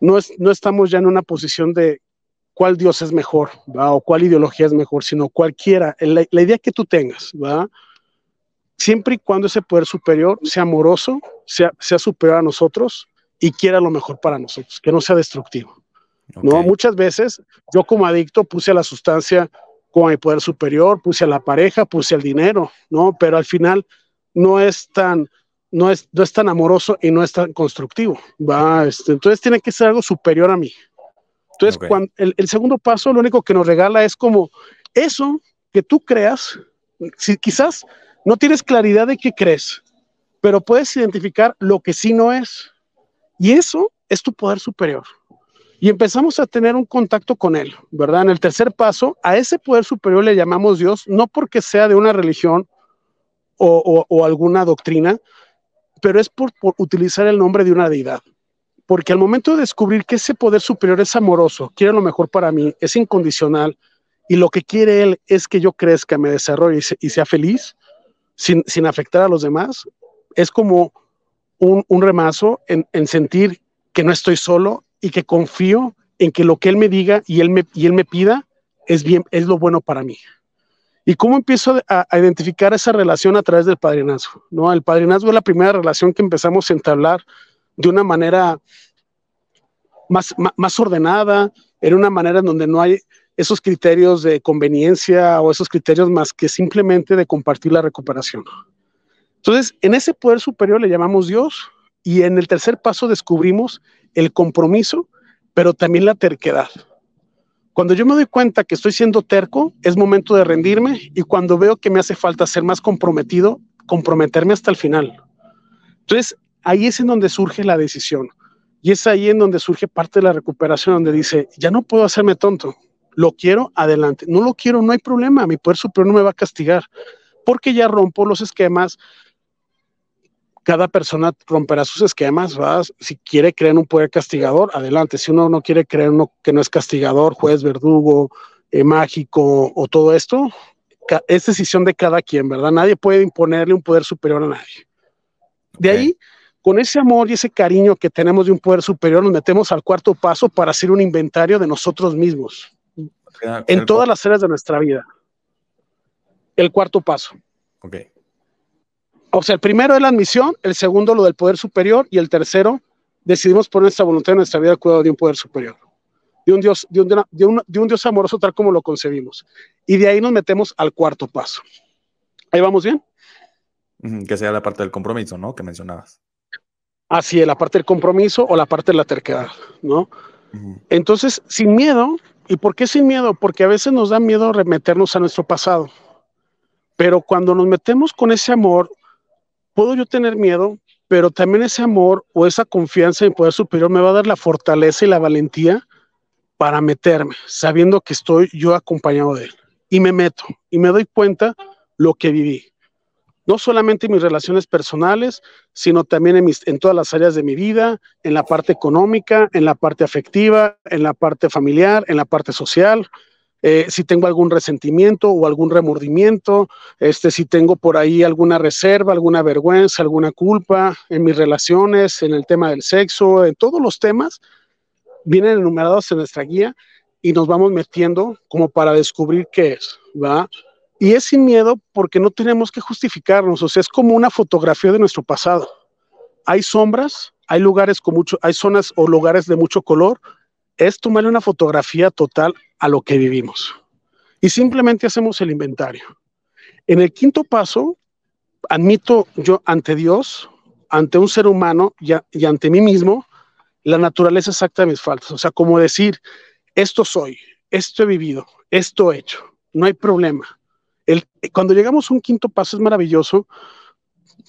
no, es, no estamos ya en una posición de cuál Dios es mejor o cuál ideología es mejor, sino cualquiera, la, la idea que tú tengas, ¿va? siempre y cuando ese poder superior sea amoroso, sea, sea superior a nosotros y quiera lo mejor para nosotros, que no sea destructivo. ¿no? Muchas veces yo como adicto puse a la sustancia como mi poder superior, puse a la pareja, puse al dinero, ¿no? Pero al final no es tan, no es, no es tan amoroso y no es tan constructivo, ¿va? Este, entonces tiene que ser algo superior a mí. Entonces, cuando, el, el, segundo paso lo único que nos regala es como eso que tú creas, si quizás no tienes claridad de qué crees, pero puedes identificar lo que sí no es. Y eso es tu poder superior. Y empezamos a tener un contacto con él, ¿verdad? En el tercer paso, a ese poder superior le llamamos Dios, no porque sea de una religión o, alguna doctrina, pero es por, utilizar el nombre de una deidad. Porque al momento de descubrir que ese poder superior es amoroso, quiere lo mejor para mí, es incondicional, y lo que quiere él es que yo crezca, me desarrolle y, sea feliz, sin, afectar a los demás, es como un, remazo en, en sentir que no estoy solo y que confío en que lo que él me diga y él me, y él me pida es, bien, es lo bueno para mí. ¿Y cómo empiezo a, identificar esa relación a través del padrinazgo? ¿no? El padrinazgo es la primera relación que empezamos a entablar de una manera más, más, ordenada, en una manera en donde no hay esos criterios de conveniencia o esos criterios más que simplemente de compartir la recuperación. Entonces, en ese poder superior le llamamos Dios y en el tercer paso descubrimos el compromiso, pero también la terquedad. Cuando yo me doy cuenta que estoy siendo terco, es momento de rendirme y cuando veo que me hace falta ser más comprometido, comprometerme hasta el final. Entonces, ahí es en donde surge la decisión. Y es ahí en donde surge parte de la recuperación, donde dice, ya no puedo hacerme tonto, lo quiero, adelante. No lo quiero, no hay problema, mi poder superior no me va a castigar, porque ya rompo los esquemas, cada persona romperá sus esquemas, ¿va? Si quiere creer en un poder castigador, adelante. Si uno no quiere creer uno que no es castigador, juez, verdugo, eh, mágico o todo esto, es decisión de cada quien, ¿verdad? Nadie puede imponerle un poder superior a nadie. De ahí, con ese amor y ese cariño que tenemos de un poder superior, nos metemos al cuarto paso para hacer un inventario de nosotros mismos en todas las áreas de nuestra vida. El cuarto paso. Ok. O sea, el primero es la admisión, el segundo lo del poder superior y el tercero decidimos poner nuestra voluntad en nuestra vida al cuidado de un poder superior, de un Dios, de un, de, un, de un Dios amoroso tal como lo concebimos. Y de ahí nos metemos al cuarto paso. ¿Ahí vamos bien? Que sea la parte del compromiso, ¿no? Que mencionabas. Así es, la parte del compromiso o la parte de la terquedad, ¿no? Entonces, sin miedo, ¿y por qué sin miedo? Porque a veces nos da miedo remeternos a nuestro pasado. Pero cuando nos metemos con ese amor, puedo yo tener miedo, pero también ese amor o esa confianza en poder superior me va a dar la fortaleza y la valentía para meterme, sabiendo que estoy yo acompañado de él. Y me meto y me doy cuenta lo que viví. no solamente en mis relaciones personales, sino también en, en todas las áreas de mi vida, en la parte económica, en la parte afectiva, en la parte familiar, en la parte social. Eh, si tengo algún resentimiento o algún remordimiento, este, si tengo por ahí alguna reserva, alguna vergüenza, alguna culpa en mis relaciones, en el tema del sexo, en todos los temas, vienen enumerados en nuestra guía y nos vamos metiendo como para descubrir qué es, ¿va? Y es sin miedo porque no tenemos que justificarnos, o sea, es como una fotografía de nuestro pasado. Hay sombras, hay lugares con mucho, hay zonas o lugares de mucho color. Es tomarle una fotografía total a lo que vivimos. Y simplemente hacemos el inventario. En el quinto paso, admito yo ante Dios, ante un ser humano y, ante mí mismo, la naturaleza exacta de mis faltas. O sea, como decir, esto soy, esto he vivido, esto he hecho, no hay problema cuando llegamos a un quinto paso es maravilloso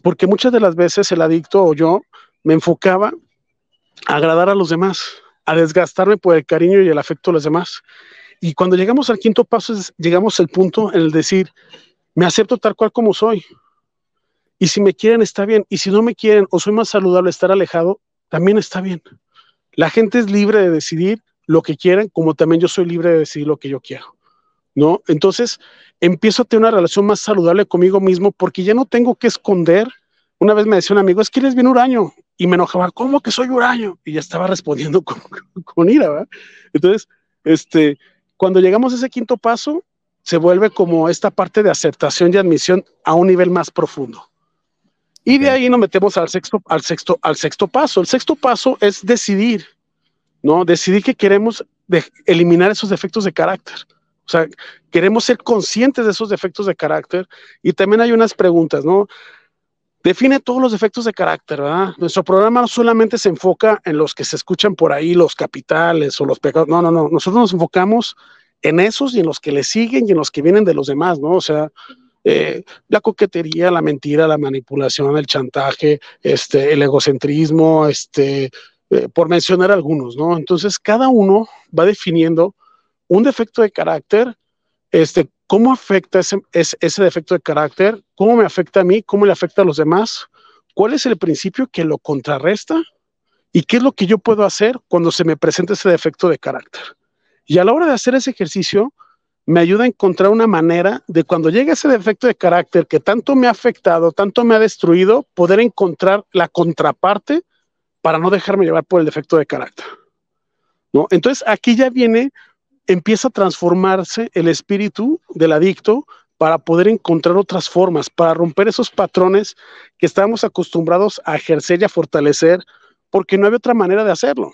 porque muchas de las veces el adicto o yo me enfocaba a agradar a los demás, a desgastarme por el cariño y el afecto de los demás. Y cuando llegamos al quinto paso, llegamos al punto en el decir, me acepto tal cual como soy. Y si me quieren, está bien. Y si no me quieren o soy más saludable estar alejado, también está bien. La gente es libre de decidir lo que quieren, como también yo soy libre de decidir lo que yo quiero. ¿no? Entonces empiezo a tener una relación más saludable conmigo mismo porque ya no tengo que esconder. Una vez me decía un amigo, es que eres bien huraño. Y me enojaba, ¿cómo que soy huraño? Y ya estaba respondiendo <laughs> con, ira, ¿verdad? Entonces, este, cuando llegamos a ese quinto paso, se vuelve como esta parte de aceptación y admisión a un nivel más profundo. Y de ahí nos metemos al sexto, al sexto, al sexto paso. El sexto paso es decidir, ¿no? Decidir que queremos eliminar esos defectos de carácter. O sea, queremos ser conscientes de esos defectos de carácter y también hay unas preguntas, ¿no? Define todos los defectos de carácter, ¿verdad? Nuestro programa no solamente se enfoca en los que se escuchan por ahí, los capitales o los pecados, no, no, no, nosotros nos enfocamos en esos y en los que le siguen y en los que vienen de los demás, ¿no? O sea, eh, la coquetería, la mentira, la manipulación, el chantaje, este, el egocentrismo, este, eh, por mencionar algunos, ¿no? Entonces, cada uno va definiendo un defecto de carácter, este, ¿cómo afecta ese, ese, defecto de carácter? ¿Cómo me afecta a mí? ¿Cómo le afecta a los demás? ¿Cuál es el principio que lo contrarresta? ¿Y qué es lo que yo puedo hacer cuando se me presenta ese defecto de carácter? Y a la hora de hacer ese ejercicio, me ayuda a encontrar una manera de cuando llegue ese defecto de carácter que tanto me ha afectado, tanto me ha destruido, poder encontrar la contraparte para no dejarme llevar por el defecto de carácter. ¿no? Entonces aquí ya viene empieza a transformarse el espíritu del adicto para poder encontrar otras formas, para romper esos patrones que estábamos acostumbrados a ejercer y a fortalecer, porque no había otra manera de hacerlo.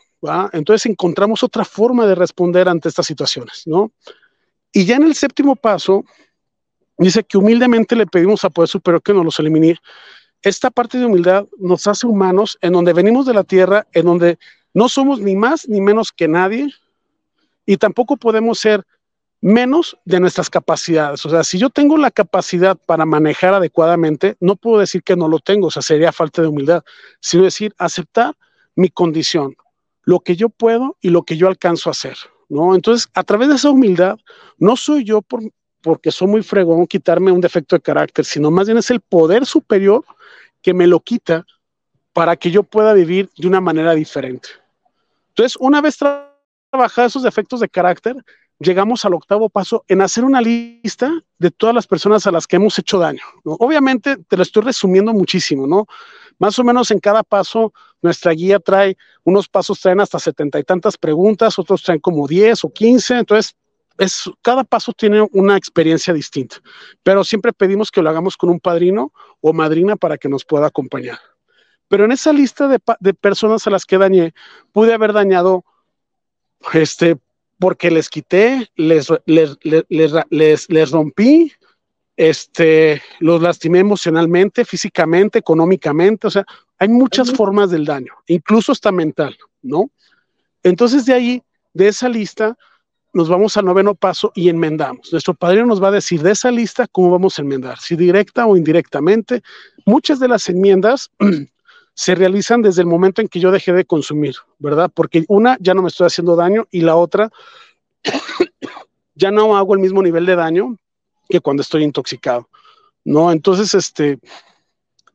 Entonces encontramos otra forma de responder ante estas situaciones, ¿no? Y ya en el séptimo paso, dice que humildemente le pedimos a Poder Superior que nos los elimine. Esta parte de humildad nos hace humanos en donde venimos de la tierra, en donde no somos ni más ni menos que nadie, y tampoco podemos ser menos de nuestras capacidades. O sea, si yo tengo la capacidad para manejar adecuadamente, no puedo decir que no lo tengo, o sea, sería falta de humildad, sino decir, aceptar mi condición, lo que yo puedo y lo que yo alcanzo a hacer, ¿no? Entonces, a través de esa humildad, no soy yo por, porque soy muy fregón quitarme un defecto de carácter, sino más bien es el poder superior que me lo quita para que yo pueda vivir de una manera diferente. Entonces, una vez trabajar esos defectos de carácter, llegamos al octavo paso en hacer una lista de todas las personas a las que hemos hecho daño. Obviamente te lo estoy resumiendo muchísimo, ¿no? Más o menos en cada paso, nuestra guía trae, unos pasos traen hasta setenta y tantas preguntas, otros traen como diez o quince, entonces es, cada paso tiene una experiencia distinta, pero siempre pedimos que lo hagamos con un padrino o madrina para que nos pueda acompañar. Pero en esa lista de, de personas a las que dañé, pude haber dañado este, porque les quité, les, les, les, les, rompí, este, los lastimé emocionalmente, físicamente, económicamente, o sea, hay muchas formas del daño, incluso hasta mental, ¿no? Entonces de ahí, de esa lista, nos vamos al noveno paso y enmendamos. Nuestro padrino nos va a decir de esa lista cómo vamos a enmendar, si directa o indirectamente. Muchas de las enmiendas <clears throat> se realizan desde el momento en que yo dejé de consumir, ¿verdad? Porque una, ya no me estoy haciendo daño y la otra, <coughs> ya no hago el mismo nivel de daño que cuando estoy intoxicado, ¿no? Entonces, este,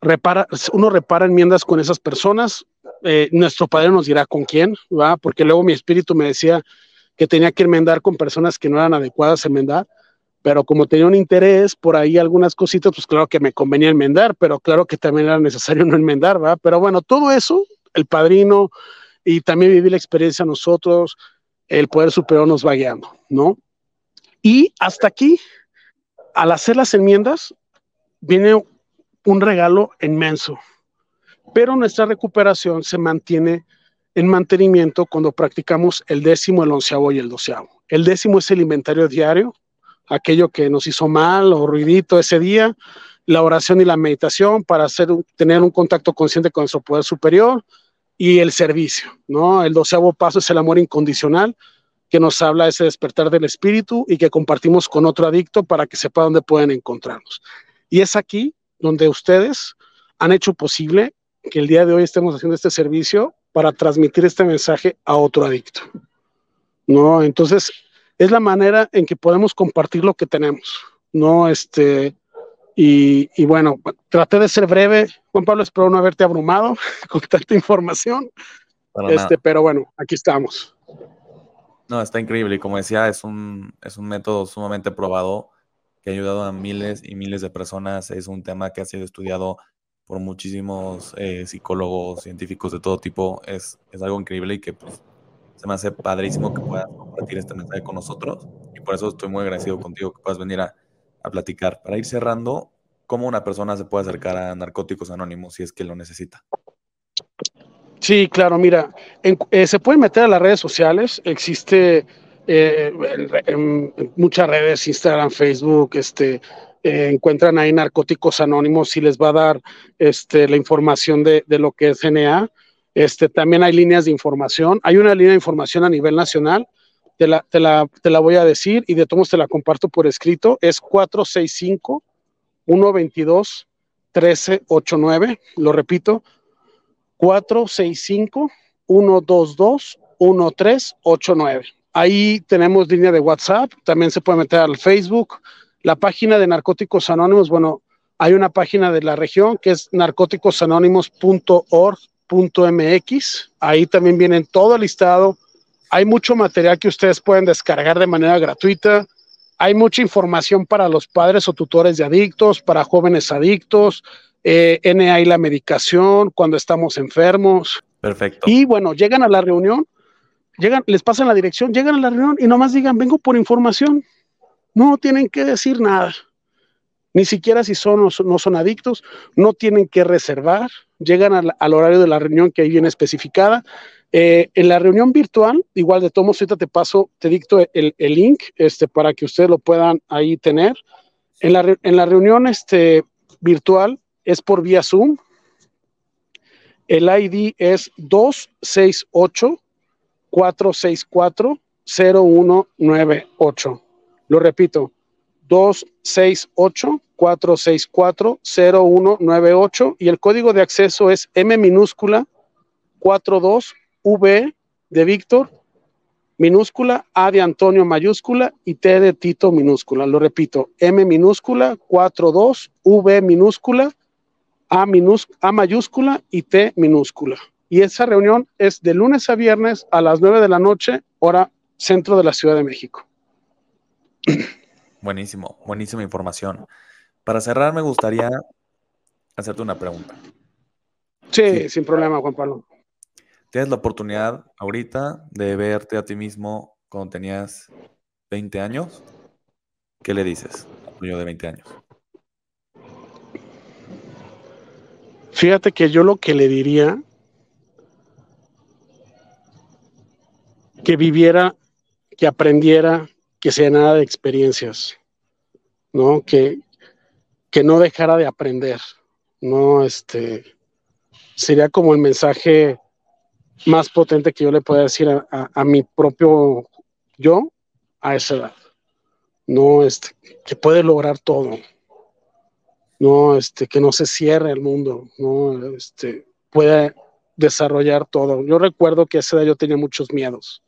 repara, uno repara enmiendas con esas personas, eh, nuestro padre nos dirá con quién, ¿va? Porque luego mi espíritu me decía que tenía que enmendar con personas que no eran adecuadas a enmendar, pero como tenía un interés por ahí algunas cositas, pues claro que me convenía enmendar, pero claro que también era necesario <laughs> no enmendar, ¿va? Pero bueno, todo eso, el padrino y también vivir la experiencia nosotros, el poder superior nos va guiando, ¿no? Y hasta aquí, al hacer las enmiendas, viene un regalo inmenso, pero nuestra recuperación se mantiene en mantenimiento cuando practicamos el décimo, el onceavo y el doceavo. El décimo es el inventario diario, aquello que nos hizo mal o ruidito ese día, la oración y la meditación para hacer, tener un contacto consciente con nuestro poder superior y el servicio, ¿no? El doceavo paso es el amor incondicional, que nos habla de ese despertar del espíritu y que compartimos con otro adicto para que sepa dónde pueden encontrarnos. Y es aquí donde ustedes han hecho posible que el día de hoy estemos haciendo este servicio para transmitir este mensaje a otro adicto. ¿No? Entonces, es la manera en que podemos compartir lo que tenemos. ¿No? Este, y, y bueno, traté de ser breve. Juan Pablo, espero no haberte abrumado <laughs> con tanta información. este, pero bueno, aquí estamos. No, está increíble. Y como decía, es un, es un método sumamente probado que ha ayudado a miles y miles de personas. Es un tema que ha sido estudiado por muchísimos eh, psicólogos, científicos de todo tipo. Es, es algo increíble y que pues, se me hace padrísimo que puedas compartir este mensaje con nosotros. Y por eso estoy muy agradecido contigo que puedas venir a, a platicar. Para ir cerrando, ¿cómo una persona se puede acercar a Narcóticos Anónimos si es que lo necesita? Sí, claro, mira, eh, se pueden meter a las redes sociales, existe eh, en, muchas redes, Instagram, Facebook, este, eh, encuentran ahí narcóticos anónimos y les va a dar este, la información de, lo que es NA. Este, también hay líneas de información, hay una línea de información a nivel nacional, te la, te la, te la voy a decir y de todos te la comparto por escrito, es 465 122 1389, lo repito, 465-122-1389. Ahí tenemos línea de WhatsApp, también se puede meter al Facebook, la página de Narcóticos Anónimos, bueno, hay una página de la región que es narcóticosanónimos.org.mx, ahí también viene todo el listado, hay mucho material que ustedes pueden descargar de manera gratuita, hay mucha información para los padres o tutores de adictos, para jóvenes adictos, eh, NA y la medicación, cuando estamos enfermos. Perfecto. Y bueno, llegan a la reunión, llegan, les pasan la dirección, llegan a la reunión y nomás digan, vengo por información. No tienen que decir nada. Ni siquiera si son o no son adictos, no tienen que reservar. Llegan al, horario de la reunión que ahí viene especificada. Eh, en la reunión virtual, igual de todos, ahorita te paso, te dicto el, el, link este, para que ustedes lo puedan ahí tener. En la, en la reunión este, virtual es por vía Zoom. El ID es 268-464-0198. Lo repito, 268-464-0198 y el código de acceso es M minúscula 42V de Víctor, minúscula, A de Antonio mayúscula y T de Tito minúscula. Lo repito, M minúscula 42V minúscula a, a mayúscula y T minúscula. Y esa reunión es de lunes a viernes a las 9 de la noche, hora centro de la Ciudad de México. Buenísimo, buenísima información. Para cerrar, me gustaría hacerte una pregunta. Sí, sin problema, Juan Pablo. Tienes la oportunidad ahorita de verte a ti mismo cuando tenías 20 años. ¿Qué le dices tu de 20 años? Fíjate que yo lo que le diría, que viviera, que aprendiera, que se llenara de experiencias, ¿no? Que, que no dejara de aprender, ¿no? Este, sería como el mensaje más potente que yo le pueda decir a, a mi propio yo a esa edad, ¿no? Este, que puede lograr todo, no, este, que no se cierre el mundo, no, este, pueda desarrollar todo. Yo recuerdo que a esa edad yo tenía muchos miedos,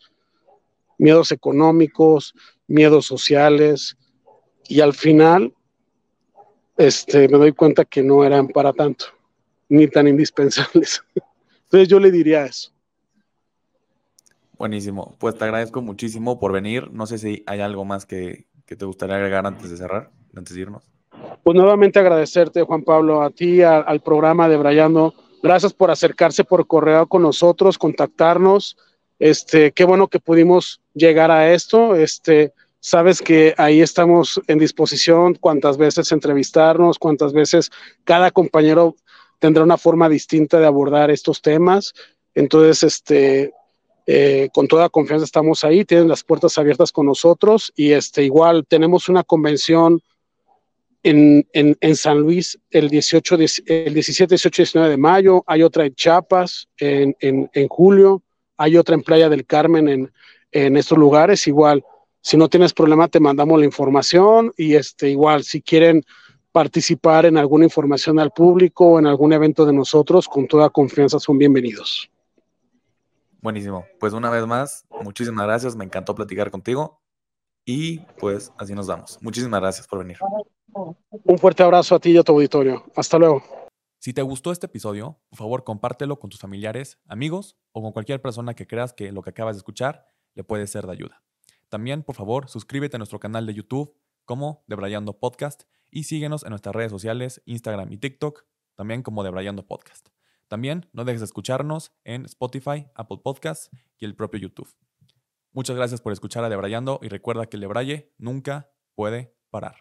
miedos económicos, miedos sociales, y al final este, me doy cuenta que no eran para tanto, ni tan indispensables. <laughs> Entonces yo le diría eso. Buenísimo. Pues te agradezco muchísimo por venir. No sé si hay algo más que, que te gustaría agregar antes de cerrar, antes de irnos. Pues nuevamente agradecerte, Juan Pablo, a ti, a, al programa de Brayando. Gracias por acercarse por correo con nosotros, contactarnos. Este, qué bueno que pudimos llegar a esto. Este, sabes que ahí estamos en disposición cuantas veces entrevistarnos, cuantas veces cada compañero tendrá una forma distinta de abordar estos temas. Entonces, este, eh, con toda confianza estamos ahí, tienen las puertas abiertas con nosotros y este, igual tenemos una convención en, San Luis el, 18, el 17, 18, 19 de mayo, hay otra en Chiapas en, julio, hay otra en Playa del Carmen en, en estos lugares, igual, si no tienes problema te mandamos la información y este, igual, si quieren participar en alguna información al público o en algún evento de nosotros, con toda confianza son bienvenidos. Buenísimo. Pues una vez más, muchísimas gracias. Me encantó platicar contigo. Y pues así nos vamos. Muchísimas gracias por venir. Un fuerte abrazo a ti y a tu auditorio. Hasta luego. Si te gustó este episodio, por favor compártelo con tus familiares, amigos o con cualquier persona que creas que lo que acabas de escuchar le puede ser de ayuda. También, por favor, suscríbete a nuestro canal de YouTube como Debrayando Podcast y síguenos en nuestras redes sociales, Instagram y TikTok, también como Debrayando Podcast. También no dejes de escucharnos en Spotify, Apple Podcasts y el propio YouTube. Muchas gracias por escuchar a Debrayando y recuerda que el Debraye nunca puede parar.